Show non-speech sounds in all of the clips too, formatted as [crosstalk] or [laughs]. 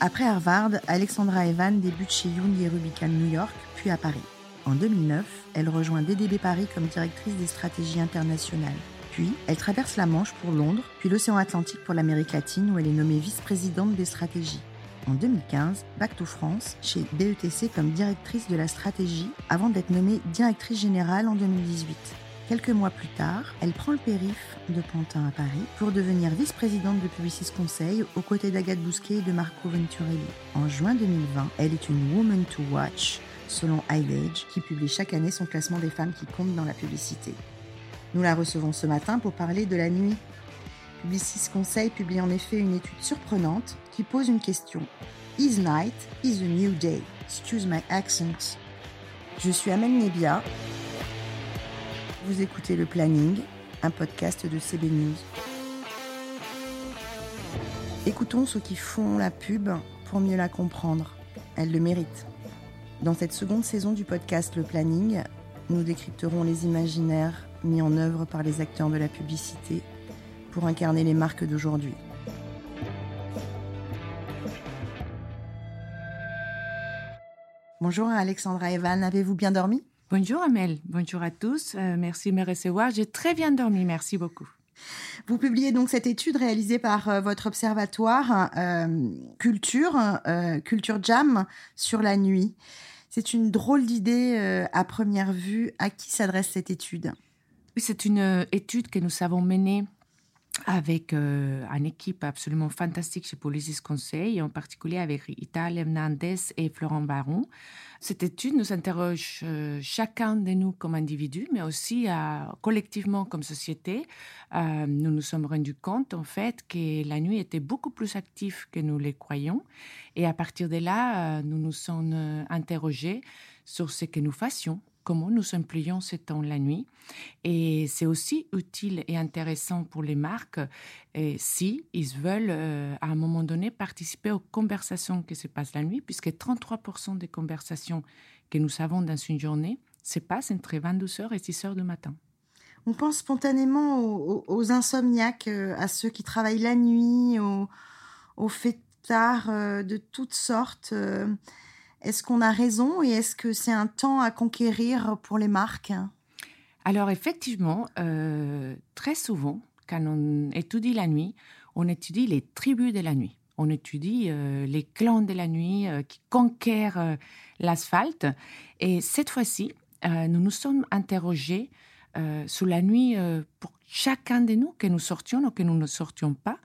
Après Harvard, Alexandra Evan débute chez Young Rubicon New York, puis à Paris. En 2009, elle rejoint DDB Paris comme directrice des stratégies internationales. Puis, elle traverse la Manche pour Londres, puis l'océan Atlantique pour l'Amérique latine où elle est nommée vice-présidente des stratégies. En 2015, back to France chez BETC comme directrice de la stratégie avant d'être nommée directrice générale en 2018. Quelques mois plus tard, elle prend le périph' de Pantin à Paris pour devenir vice-présidente de Publicis Conseil aux côtés d'Agathe Bousquet et de Marco Venturelli. En juin 2020, elle est une Woman to Watch selon iAge, qui publie chaque année son classement des femmes qui comptent dans la publicité. Nous la recevons ce matin pour parler de la nuit. Publicis Conseil publie en effet une étude surprenante qui pose une question. Is night is a new day? Excuse my accent. Je suis Amel Nebia. Vous écoutez Le Planning, un podcast de CB News. Écoutons ceux qui font la pub pour mieux la comprendre. Elle le mérite. Dans cette seconde saison du podcast Le Planning, nous décrypterons les imaginaires mis en œuvre par les acteurs de la publicité pour incarner les marques d'aujourd'hui. Bonjour Alexandra Evan, avez-vous bien dormi? Bonjour Amel, bonjour à tous, euh, merci de me recevoir, j'ai très bien dormi, merci beaucoup. Vous publiez donc cette étude réalisée par euh, votre observatoire euh, Culture, Culture Jam, sur la nuit. C'est une drôle d'idée à première vue. À qui s'adresse cette étude? C'est une étude que nous avons menée avec une équipe absolument fantastique chez Policis Conseil, en particulier avec Ital Hernandez et Florent Baron. Cette étude nous interroge euh, chacun de nous comme individu, mais aussi euh, collectivement comme société. Euh, nous nous sommes rendus compte, en fait, que la nuit était beaucoup plus active que nous le croyions. Et à partir de là, nous nous sommes interrogés sur ce que nous fassions comment nous employons ce temps la nuit. Et c'est aussi utile et intéressant pour les marques et si ils veulent euh, à un moment donné participer aux conversations qui se passent la nuit, puisque 33% des conversations que nous avons dans une journée se passent entre 22h et 6h du matin. On pense spontanément aux, insomniaques, euh, à ceux qui travaillent la nuit, aux, aux fêtards euh, de toutes sortes. Est-ce qu'on a raison et est-ce que c'est un temps à conquérir pour les marques? Alors effectivement, euh, très souvent, quand on étudie la nuit, on étudie les tribus de la nuit. On étudie euh, les clans de la nuit euh, qui conquièrent l'asphalte. Et cette fois-ci, nous nous sommes interrogés sur la nuit pour chacun de nous, que nous sortions ou que nous ne sortions pas,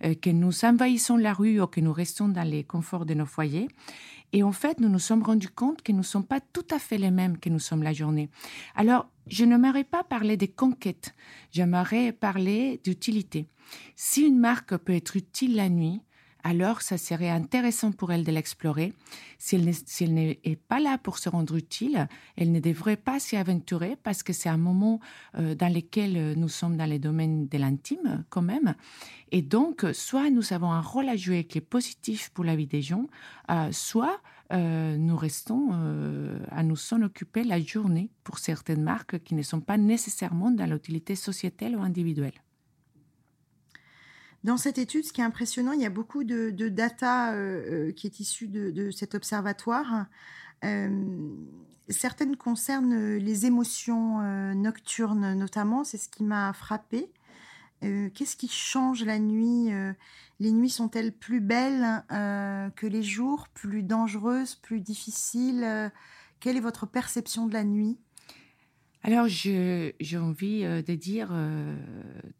que nous envahissons la rue ou que nous restons dans les conforts de nos foyers. Et en fait, nous nous sommes rendus compte que nous ne sommes pas tout à fait les mêmes que nous sommes la journée. Alors, je n'aimerais pas parler des conquêtes, j'aimerais parler d'utilité. Si une marque peut être utile la nuit, alors ça serait intéressant pour elle de l'explorer. Si elle n'est pas là pour se rendre utile, elle ne devrait pas s'y aventurer parce que c'est un moment euh, dans lequel euh, nous sommes dans les domaines de l'intime quand même. Et donc, soit nous avons un rôle à jouer qui est positif pour la vie des gens, euh, soit nous restons à nous en occuper la journée pour certaines marques qui ne sont pas nécessairement dans l'utilité sociétale ou individuelle. Dans cette étude, ce qui est impressionnant, il y a beaucoup de, data euh, euh, qui est issue de, cet observatoire. Euh, certaines concernent les émotions nocturnes, notamment. C'est ce qui m'a frappé. Qu'est-ce qui change la nuit Les nuits sont-elles plus belles que les jours, plus dangereuses, plus difficiles? Quelle est votre perception de la nuit? Alors, j'ai envie euh, de dire euh,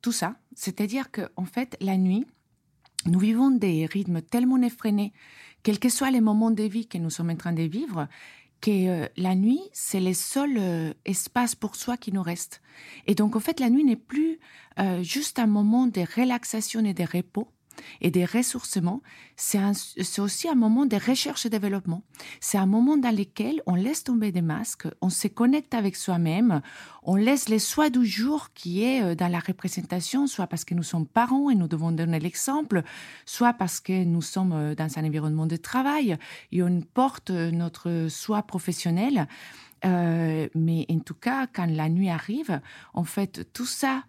tout ça. C'est-à-dire qu'en fait, la nuit, nous vivons des rythmes tellement effrénés, quels que soient les moments de vie que nous sommes en train de vivre, que euh, la nuit, c'est le seul espace pour soi qui nous reste. Et donc, en fait, la nuit n'est plus juste un moment de relaxation et de repos, et des ressourcements, c'est aussi un moment de recherche et développement. C'est un moment dans lequel on laisse tomber des masques, on se connecte avec soi-même, on laisse les soins du jour qui est euh, dans la représentation, soit parce que nous sommes parents et nous devons donner l'exemple, soit parce que nous sommes euh, dans un environnement de travail et on porte euh, notre soi professionnel. mais en tout cas, quand la nuit arrive, en fait, tout ça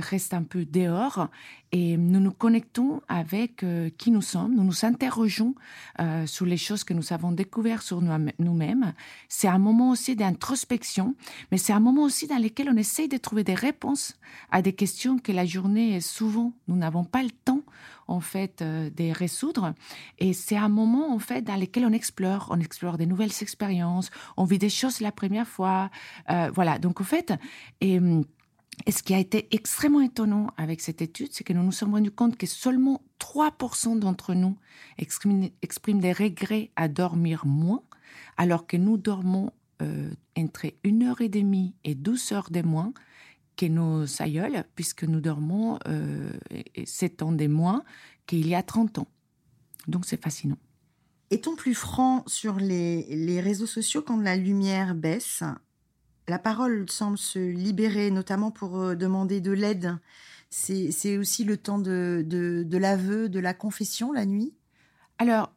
reste un peu dehors et nous nous connectons avec euh, qui nous sommes, nous nous interrogeons euh, sur les choses que nous avons découvertes sur nous-mêmes. C'est un moment aussi d'introspection, mais c'est un moment aussi dans lequel on essaye de trouver des réponses à des questions que la journée, souvent, nous n'avons pas le temps en fait de résoudre. Et c'est un moment en fait dans lequel on explore, on explore des nouvelles expériences, on vit des choses la première fois. voilà, donc en fait, et et ce qui a été extrêmement étonnant avec cette étude, c'est que nous nous sommes rendus compte que seulement 3% d'entre nous expriment, des regrets à dormir moins, alors que nous dormons euh, entre une heure et demie et 12 heures de moins que nos aïeuls, puisque nous dormons euh, 7 ans de moins qu'il y a 30 ans. Donc c'est fascinant. Est-on plus franc sur les réseaux sociaux quand la lumière baisse? La parole semble se libérer, notamment pour euh, demander de l'aide. C'est aussi le temps de, de, l'aveu, de la confession la nuit? Alors,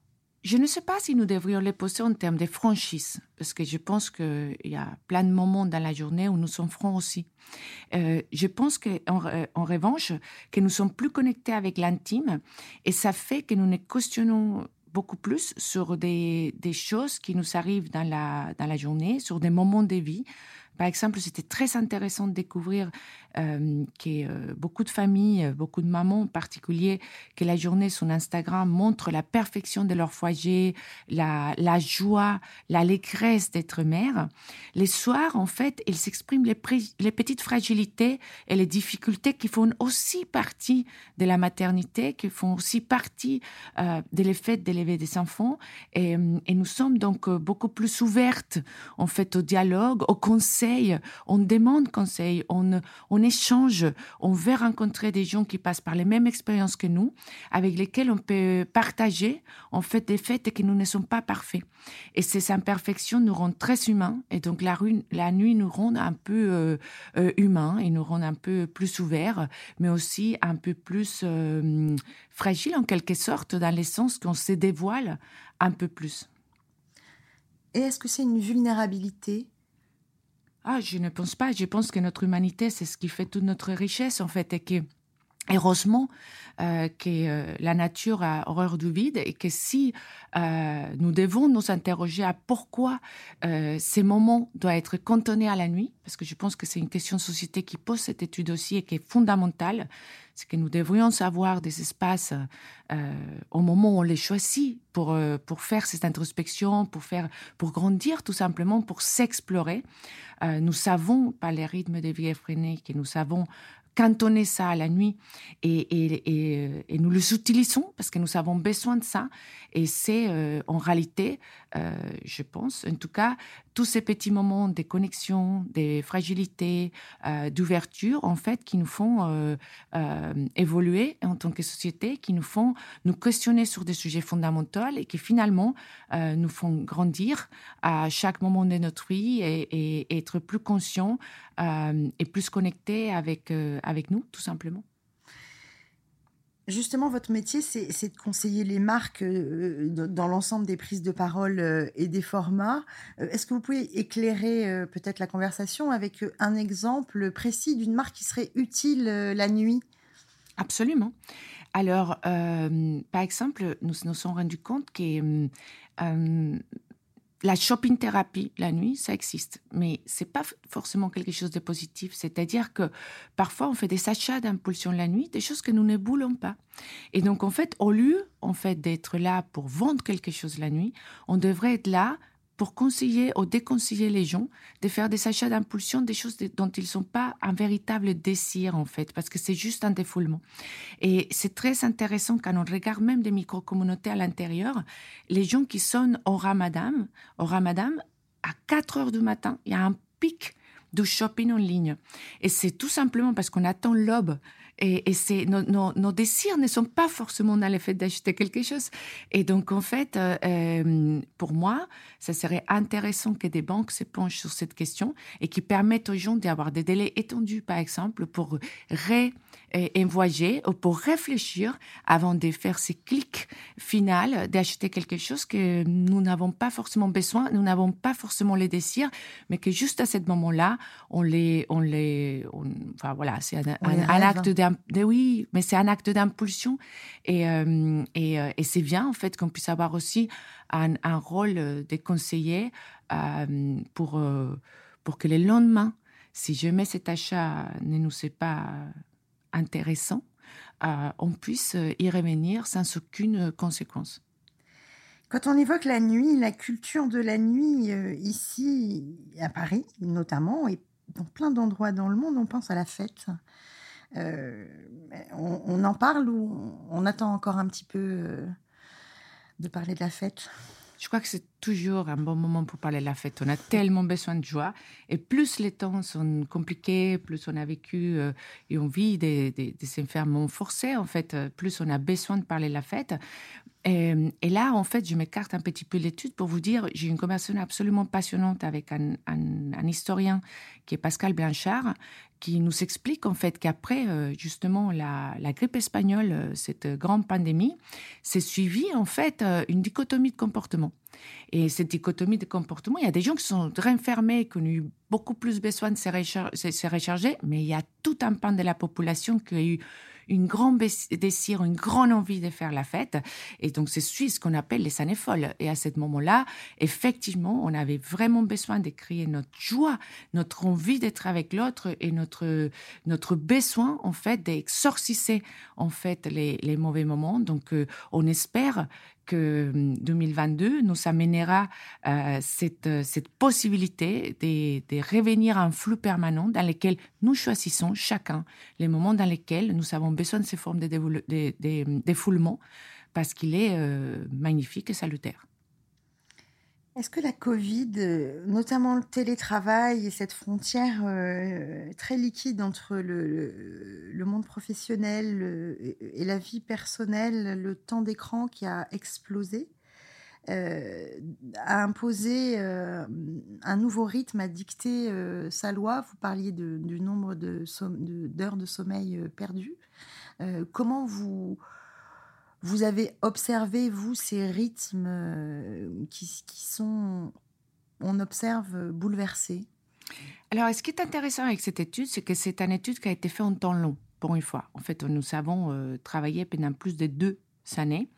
je ne sais pas si nous devrions les poser en termes de franchise, parce que je pense qu'il y a plein de moments dans la journée où nous sommes francs aussi. Euh, je pense qu'en euh, en revanche, que nous sommes plus connectés avec l'intime, et ça fait que nous ne questionnons beaucoup plus sur des, choses qui nous arrivent dans la journée, sur des moments de vie, par exemple, c'était très intéressant de découvrir euh, que euh, beaucoup de familles, euh, beaucoup de mamans en particulier, que la journée sur Instagram montre la perfection de leur foyer, la, la joie, l'allégresse d'être mère. Les soirs, en fait, ils s'expriment les, petites fragilités et les difficultés qui font aussi partie de la maternité, qui font aussi partie de l'effet d'élever des enfants. Et, et, nous sommes donc beaucoup plus ouvertes, en fait, au dialogue, au conseil on demande conseil, on, on échange, on veut rencontrer des gens qui passent par les mêmes expériences que nous, avec lesquels on peut partager en fait des faits que nous ne sommes pas parfaits. Et ces imperfections nous rendent très humains et donc la, la nuit nous rend un peu euh, euh, humains et nous rend un peu plus ouverts, mais aussi un peu plus euh, fragiles en quelque sorte dans le sens qu'on se dévoile un peu plus. Et est-ce que c'est une vulnérabilité? Ah, je ne pense pas. Je pense que notre humanité, c'est ce qui fait toute notre richesse, en fait, et que Heureusement euh, que euh, la nature a horreur du vide et que si euh, nous devons nous interroger à pourquoi ces moments doivent être cantonnés à la nuit, parce que je pense que c'est une question de société qui pose cette étude aussi et qui est fondamentale, c'est que nous devrions savoir des espaces au moment où on les choisit pour, pour faire cette introspection, pour, faire, pour grandir tout simplement, pour s'explorer. nous savons par les rythmes de vie effrénés que nous savons cantonner ça à la nuit et, et, et, nous les utilisons parce que nous avons besoin de ça. Et c'est euh, en réalité, euh, je pense, en tout cas, tous ces petits moments de connexion, de fragilité, euh, d'ouverture, en fait, qui nous font évoluer en tant que société, qui nous font nous questionner sur des sujets fondamentaux et qui finalement nous font grandir à chaque moment de notre vie et, et être plus conscients et plus connectés avec avec nous, tout simplement. Justement, votre métier, c'est de conseiller les marques euh, dans l'ensemble des prises de parole euh, et des formats. Euh, est-ce que vous pouvez éclairer peut-être la conversation avec un exemple précis d'une marque qui serait utile la nuit? Absolument. Alors, par exemple, nous nous sommes rendus compte que la shopping thérapie la nuit, ça existe, mais c'est pas forcément quelque chose de positif. C'est-à-dire que parfois on fait des achats d'impulsion la nuit, des choses que nous ne voulons pas. Et donc en fait, au lieu en fait d'être là pour vendre quelque chose la nuit, on devrait être là pour conseiller ou déconseiller les gens de faire des achats d'impulsion, des choses dont ils ne sont pas un véritable désir en fait, parce que c'est juste un défoulement. Et c'est très intéressant quand on regarde même des micro-communautés à l'intérieur, les gens qui sonnent au ramadan, au ramadan, à 4 heures du matin, il y a un pic du shopping en ligne. Et c'est tout simplement parce qu'on attend l'aube Et, nos, désirs ne sont pas forcément dans le fait d'acheter quelque chose. Et donc, en fait, euh, euh, pour moi, ça serait intéressant que des banques se penchent sur cette question et qui permettent aux gens d'avoir des délais étendus, par exemple, pour ré-envoyer ou pour réfléchir avant de faire ces clics finaux d'acheter quelque chose que nous n'avons pas forcément besoin, nous n'avons pas forcément les désirs, mais que juste à ce moment-là, on les, on les, enfin voilà, c'est un, acte de, oui, mais c'est un acte d'impulsion et, euh, euh, et c'est bien en fait qu'on puisse avoir aussi un, rôle de conseiller euh, pour pour que le lendemain, si jamais cet achat ne nous est pas intéressant, on puisse y revenir sans aucune conséquence. Quand on évoque la nuit, la culture de la nuit ici à Paris notamment et dans plein d'endroits dans le monde, on pense à la fête. Euh, on, en parle ou on attend encore un petit peu euh, de parler de la fête? Je crois que c'est toujours un bon moment pour parler de la fête. On a tellement besoin de joie. Et plus les temps sont compliqués, plus on a vécu euh, et on vit des, des, enfermements forcés, en fait, plus on a besoin de parler de la fête. Et, là, en fait, je m'écarte un petit peu l'étude pour vous dire, j'ai une conversation absolument passionnante avec un, historien qui est Pascal Blanchard, qui nous explique en fait qu'après euh, justement la, grippe espagnole, cette grande pandémie, s'est suivie en fait une dichotomie de comportement. Et cette dichotomie de comportement, il y a des gens qui sont renfermés, qui ont eu beaucoup plus besoin de se, recharger, mais il y a tout un pan de la population qui a eu une grande désir, une grande envie de faire la fête. Et donc, c'est ce qu'on appelle les années folles. Et à ce moment-là, effectivement, on avait vraiment besoin de créer notre joie, notre envie d'être avec l'autre et notre, notre besoin, en fait, d'exorciser, en fait, les, les mauvais moments. Donc, euh, on espère que 2022 hum, nous amènera euh, cette, euh, cette possibilité de, revenir à un flux permanent dans lequel nous choisissons chacun les moments dans lesquels nous avons besoin de ces formes de, défoulement parce qu'il est euh, magnifique et salutaire. Est-ce que la Covid, notamment le télétravail et cette frontière euh, très liquide entre le, monde professionnel et la vie personnelle, le temps d'écran qui a explosé, euh, a imposé euh, un nouveau rythme, a dicté sa loi? Vous parliez de, du nombre d'heures de, de, sommeil perdues. comment vous vous avez observé, vous, ces rythmes euh, qui, sont, on observe, bouleversés? Alors, ce qui est intéressant avec cette étude, c'est que c'est une étude qui a été faite en temps long, pour une fois. En fait, nous avons euh, travaillé pendant plus de deux années,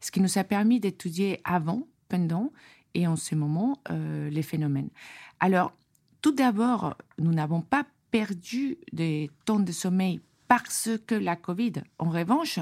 ce qui nous a permis d'étudier avant, pendant et en ce moment euh, les phénomènes. Alors, tout d'abord, nous n'avons pas perdu des temps de sommeil parce que la Covid. En revanche,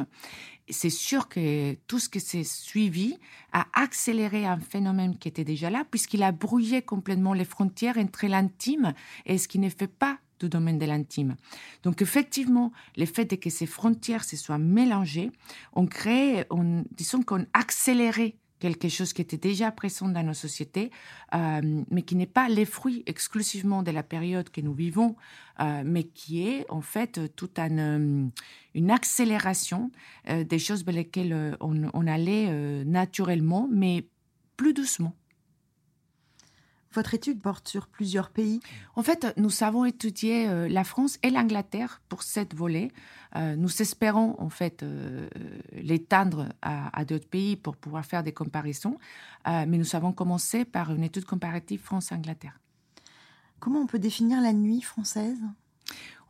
c'est sûr que tout ce qui s'est suivi a accéléré un phénomène qui était déjà là, puisqu'il a brouillé complètement les frontières entre l'intime et ce qui ne fait pas du domaine de l'intime. Donc effectivement, le fait que ces frontières se soient mélangées, on crée, on, disons qu'on accéléré quelque chose qui était déjà présent dans nos sociétés, euh, mais qui n'est pas les fruits exclusivement de la période que nous vivons, euh, mais qui est en fait toute euh, une accélération des choses vers lesquelles on, on allait naturellement, mais plus doucement. Votre étude porte sur plusieurs pays. En fait, nous avons étudié euh, la France et l'Angleterre pour cette volée. Euh, nous espérons en fait euh, l'étendre à, d'autres pays pour pouvoir faire des comparaisons, mais nous avons commencé par une étude comparative France-Angleterre. Comment on peut définir la nuit française?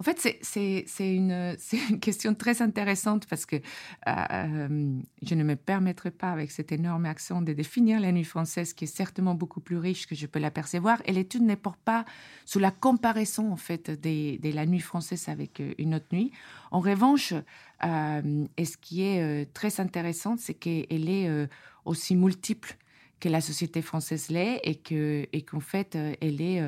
En fait, [laughs] c'est une, question très intéressante parce que euh, je ne me permettrai pas, avec cet énorme accent, de définir la nuit française, qui est certainement beaucoup plus riche que je peux l'apercevoir. Et l'étude ne porte pas sous la comparaison, en fait, de, la nuit française avec euh, une autre nuit. En revanche, euh, ce qui est très intéressant, c'est qu'elle est aussi multiple que la société française l'est et qu'en fait, elle est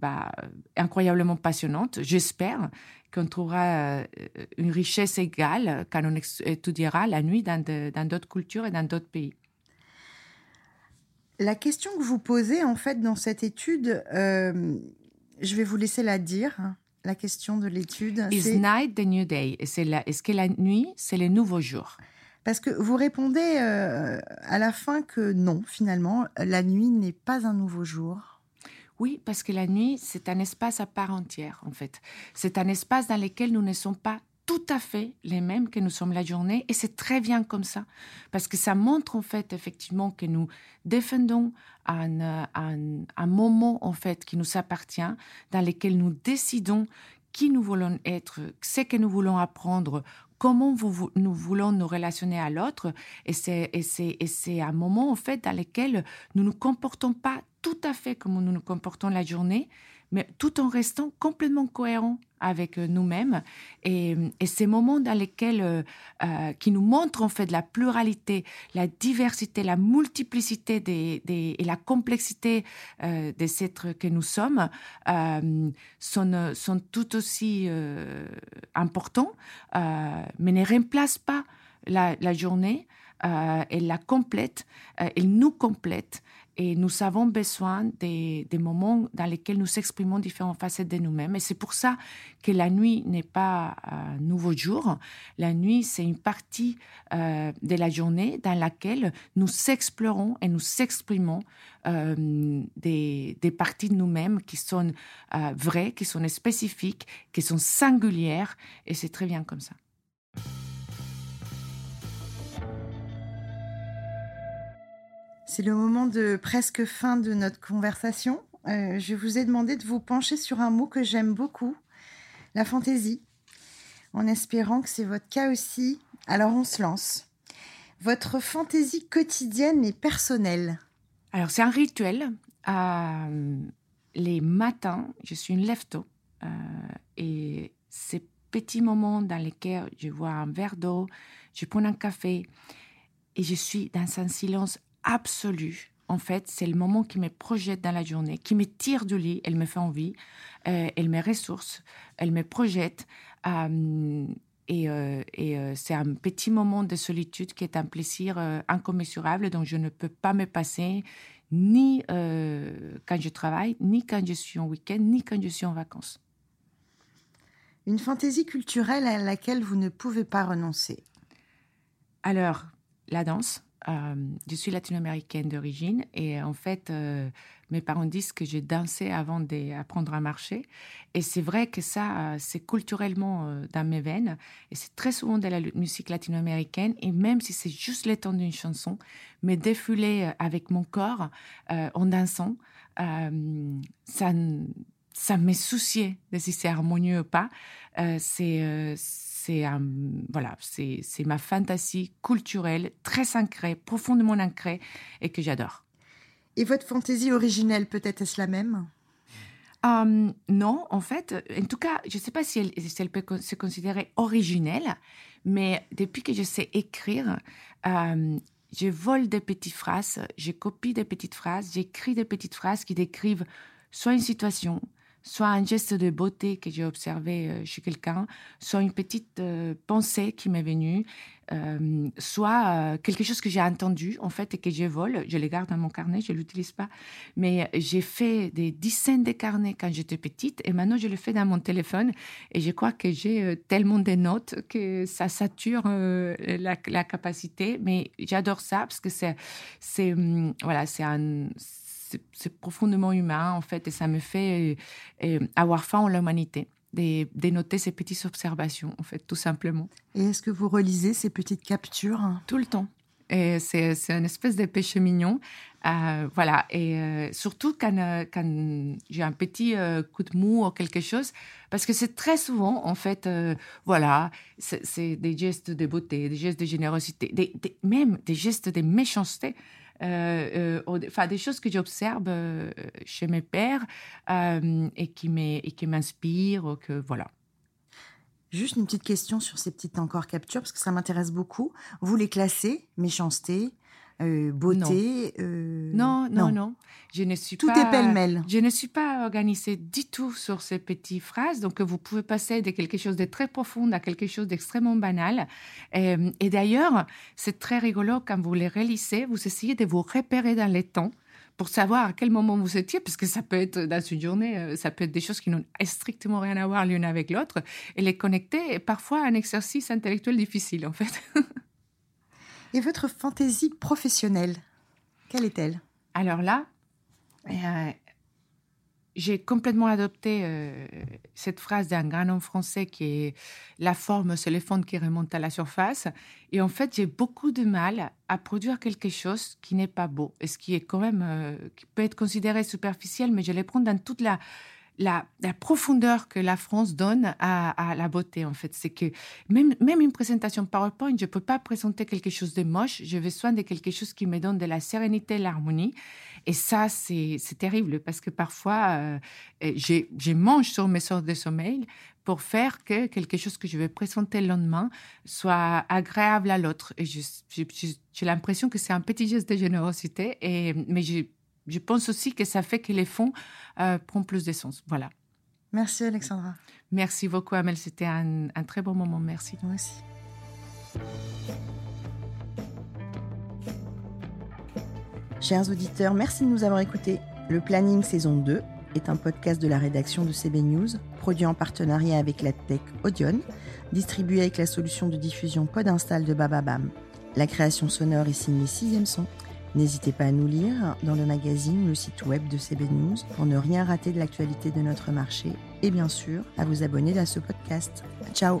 bah, incroyablement passionnante. J'espère qu'on trouvera euh, une richesse égale quand on étudiera la nuit dans d'autres cultures et dans d'autres pays. La question que vous posez en fait dans cette étude, euh, je vais vous laisser la dire. la question de l'étude. Is night the new day? Est-ce que la nuit, c'est le nouveau jour Parce que vous répondez euh, à la fin que non, finalement, la nuit n'est pas un nouveau jour. Oui, parce que la nuit, c'est un espace à part entière, en fait. C'est un espace dans lequel nous ne sommes pas tout à fait les mêmes que nous sommes la journée et c'est très bien comme ça parce que ça montre en fait effectivement que nous défendons un, un, un moment en fait qui nous appartient dans lequel nous décidons qui nous voulons être, ce que nous voulons apprendre, comment vous, nous voulons nous relationner à l'autre. Et c'est, un moment, en fait, dans lequel nous ne nous comportons pas tout à fait comme nous nous comportons la journée, mais tout en restant complètement cohérent avec euh, nous-mêmes. Et, ces moments dans lesquels, euh, euh, qui nous montrent en fait la pluralité, la diversité, la multiplicité et la complexité des êtres que nous sommes, sont, sont tout aussi importants, mais ne remplacent pas la, la journée. elle la complète, elle nous complète et nous avons besoin des, moments dans lesquels nous exprimons différentes facettes de nous-mêmes. Et c'est pour ça que la nuit n'est pas un nouveau jour. La nuit, c'est une partie euh, de la journée dans laquelle nous explorons et nous exprimons euh, des, parties de nous-mêmes qui sont euh, vraies, qui sont spécifiques, qui sont singulières. Et c'est très bien comme ça. C'est le moment de presque fin de notre conversation. Euh, je vous ai demandé de vous pencher sur un mot que j'aime beaucoup, la fantaisie, en espérant que c'est votre cas aussi. Alors on se lance. Votre fantaisie quotidienne et personnelle Alors c'est un rituel. Euh, les matins, je suis une lève euh, et ces petits moments dans lesquels je vois un verre d'eau, je prends un café et je suis dans un silence absolue. En fait, c'est le moment qui me projette dans la journée, qui me tire du lit, elle me fait envie, euh, elle me ressource, elle me projette. Euh, et, euh, c'est un petit moment de solitude qui est un plaisir incommensurable dont je ne peux pas me passer, ni quand je travaille, ni quand je suis en week-end, ni quand je suis en vacances. Une fantaisie culturelle à laquelle vous ne pouvez pas renoncer? Alors, la danse euh, je suis latino-américaine d'origine et en fait, euh, mes parents disent que j'ai dansé avant d'apprendre à marcher. Et c'est vrai que ça, euh, c'est culturellement dans mes veines. Et c'est très souvent de la musique latino-américaine. Et même si c'est juste le temps d'une chanson, mais défiler avec mon corps en dansant, ça, ça me souciait de si c'est harmonieux ou pas. C'est voilà, c'est ma fantaisie culturelle très ancrée, profondément ancrée et que j'adore. Et votre fantaisie originelle, peut-être est-ce la même? Hum, Non, en fait, en tout cas, je ne sais pas si elle, peut se considérer originelle, mais depuis que je sais écrire, hum, je vole des petites phrases, je copie des petites phrases, j'écris des petites phrases qui décrivent soit une situation, soit un geste de beauté que j'ai observé euh, chez quelqu'un, soit une petite euh, pensée qui m'est venue, euh, soit quelque chose que j'ai entendu en fait et que je vole. Je les garde dans mon carnet, je ne l'utilise pas. Mais j'ai fait des dizaines de carnets quand j'étais petite et maintenant je le fais dans mon téléphone et je crois que j'ai tellement de notes que ça sature la, la, capacité. Mais j'adore ça parce que c'est, c'est, hum, voilà, c'est un c'est profondément humain, en fait, et ça me fait euh, euh, avoir faim en l'humanité, de, noter ces petites observations, en fait, tout simplement. Et est-ce que vous relisez ces petites captures? Tout le temps. Et c'est, c'est une espèce de péché mignon. Euh, voilà. Et surtout quand, quand j'ai un petit coup de mou ou quelque chose, parce que c'est très souvent, en fait, voilà, c'est, des gestes de beauté, des gestes de générosité, des, même des gestes de méchanceté. Euh, euh, enfin des choses que j'observe euh, chez mes pères et qui m'inspirent, que voilà. Juste une petite question sur ces petites encore captures parce que ça m'intéresse beaucoup. Vous les classez méchanceté, euh, beauté. Euh, non. non. non, Je ne suis Tout pas, est pêle-mêle. Je ne suis pas organisée du tout sur ces petites phrases. Donc, vous pouvez passer de quelque chose de très profond à quelque chose d'extrêmement banal. Euh, et, d'ailleurs, c'est très rigolo quand vous les relisez. Vous essayez de vous repérer dans les temps pour savoir à quel moment vous étiez, parce que ça peut être dans une journée, ça peut être des choses qui n'ont strictement rien à voir l'une avec l'autre, et les connecter est parfois un exercice intellectuel difficile, en fait. [laughs] et votre fantaisie professionnelle, quelle est-elle? Alors là, euh, j'ai complètement adopté euh, cette phrase d'un grand homme français qui est la forme, c'est les fonds qui remontent à la surface. Et en fait, j'ai beaucoup de mal à produire quelque chose qui n'est pas beau, et ce qui est quand même, euh, qui peut être considéré superficiel, mais je les prends dans toute la, la, profondeur que la France donne à, la beauté, en fait. C'est que même, même une présentation PowerPoint, je ne peux pas présenter quelque chose de moche. Je veux soin de quelque chose qui me donne de la sérénité, l'harmonie. Et ça, c'est terrible parce que parfois, euh, je mange sur mes sortes de sommeil pour faire que quelque chose que je vais présenter le lendemain soit agréable à l'autre. Et j'ai l'impression que c'est un petit geste de générosité, et, mais je pense aussi que ça fait que les fonds euh, prennent plus de sens. Voilà. Merci Alexandra. Merci beaucoup Amel, c'était un, un, très bon moment. Merci. Moi aussi. Chers auditeurs, merci de nous avoir écoutés. Le Planning saison 2 est un podcast de la rédaction de CB News, produit en partenariat avec la tech Audion, distribué avec la solution de diffusion Podinstall de Bababam. La création sonore est signée Sixième Son. N'hésitez pas à nous lire dans le magazine ou le site web de CB News pour ne rien rater de l'actualité de notre marché et bien sûr à vous abonner à ce podcast. Ciao